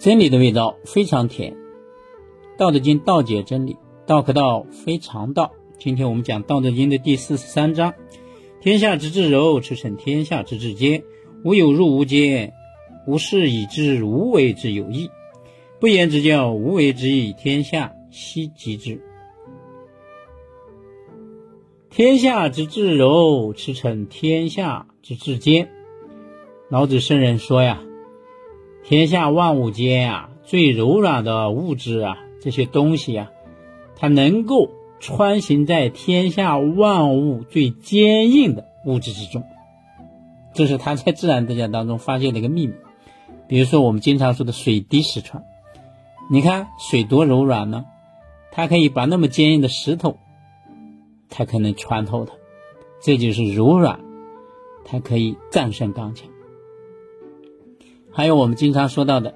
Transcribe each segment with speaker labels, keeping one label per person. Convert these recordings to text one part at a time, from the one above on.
Speaker 1: 真理的味道非常甜，《道德经》道解真理，道可道非常道。今天我们讲《道德经》的第四十三章：天下之至柔，驰骋天下之至坚。无有入无间，无事以知无为之有益。不言之教，无为之益，天下希及之。天下之至柔，驰骋天下之至坚。老子圣人说呀。天下万物间啊，最柔软的物质啊，这些东西啊，它能够穿行在天下万物最坚硬的物质之中，这是他在自然界当中发现的一个秘密。比如说我们经常说的水滴石穿，你看水多柔软呢，它可以把那么坚硬的石头，它可能穿透它，这就是柔软，它可以战胜刚强。还有我们经常说到的，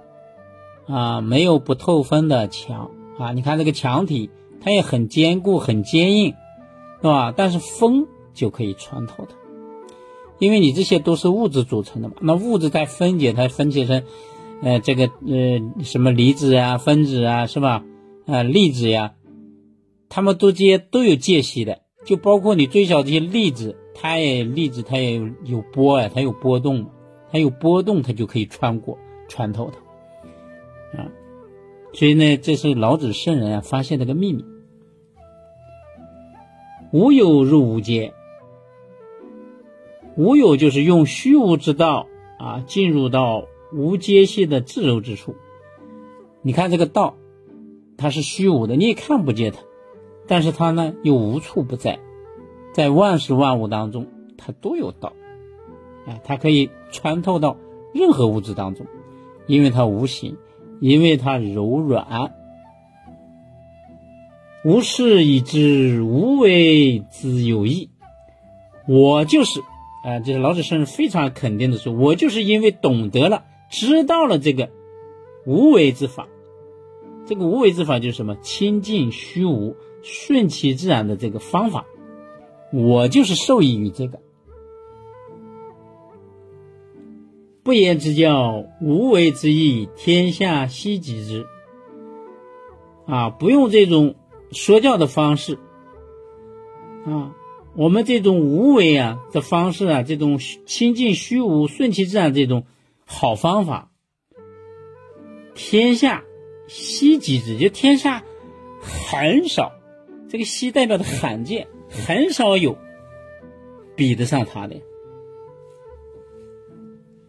Speaker 1: 啊，没有不透风的墙啊！你看这个墙体，它也很坚固、很坚硬，是吧？但是风就可以穿透它，因为你这些都是物质组成的嘛。那物质在分解，它分解成，呃，这个呃什么离子啊、分子啊，是吧？啊，粒子呀，它们都接都有间隙的，就包括你最小这些粒子，它也粒子它也有波啊，它有波动。它有波动，它就可以穿过、穿透它，啊，所以呢，这是老子圣人啊发现的个秘密。无有入无间，无有就是用虚无之道啊，进入到无间隙的自柔之处。你看这个道，它是虚无的，你也看不见它，但是它呢又无处不在，在万事万物当中，它都有道。啊，它可以穿透到任何物质当中，因为它无形，因为它柔软。无事以知，无为之有益。我就是，啊，这是老子先生非常肯定的说，我就是因为懂得了、知道了这个无为之法。这个无为之法就是什么？清净虚无、顺其自然的这个方法。我就是受益于这个。不言之教，无为之义，天下希及之。啊，不用这种说教的方式，啊，我们这种无为啊的方式啊，这种清净虚无、顺其自然这种好方法，天下希及之，就天下很少，这个希代表的罕见，很少有比得上他的。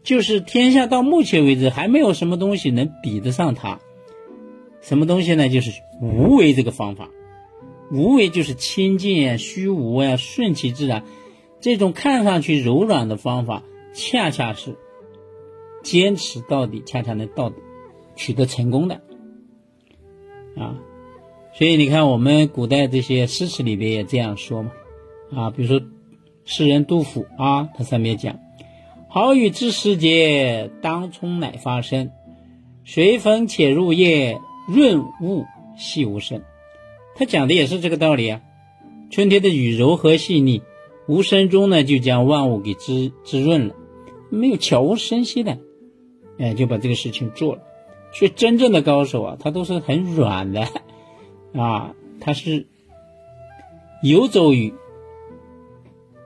Speaker 1: 就是天下到目前为止还没有什么东西能比得上它，什么东西呢？就是无为这个方法，无为就是清净、虚无呀、顺其自然，这种看上去柔软的方法，恰恰是坚持到底，恰恰能到取得成功的啊。所以你看，我们古代这些诗词里边也这样说嘛啊，比如说诗人杜甫啊，他上面讲。好雨知时节，当冲乃发生。随风潜入夜，润物细无声。他讲的也是这个道理啊。春天的雨柔和细腻，无声中呢就将万物给滋滋润了，没有悄无声息的，哎就把这个事情做了。所以真正的高手啊，他都是很软的 啊，他是游走于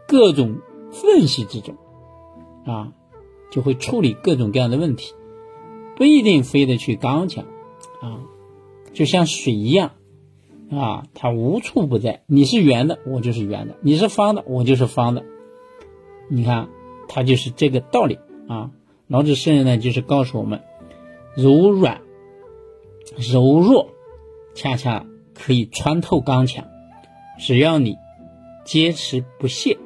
Speaker 1: 各种缝隙之中。啊，就会处理各种各样的问题，不一定非得去刚强，啊，就像水一样，啊，它无处不在。你是圆的，我就是圆的；你是方的，我就是方的。你看，它就是这个道理啊。老子圣人呢，就是告诉我们，柔软、柔弱，恰恰可以穿透刚强。只要你坚持不懈，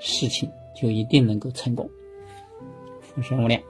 Speaker 1: 事情就一定能够成功。生物链。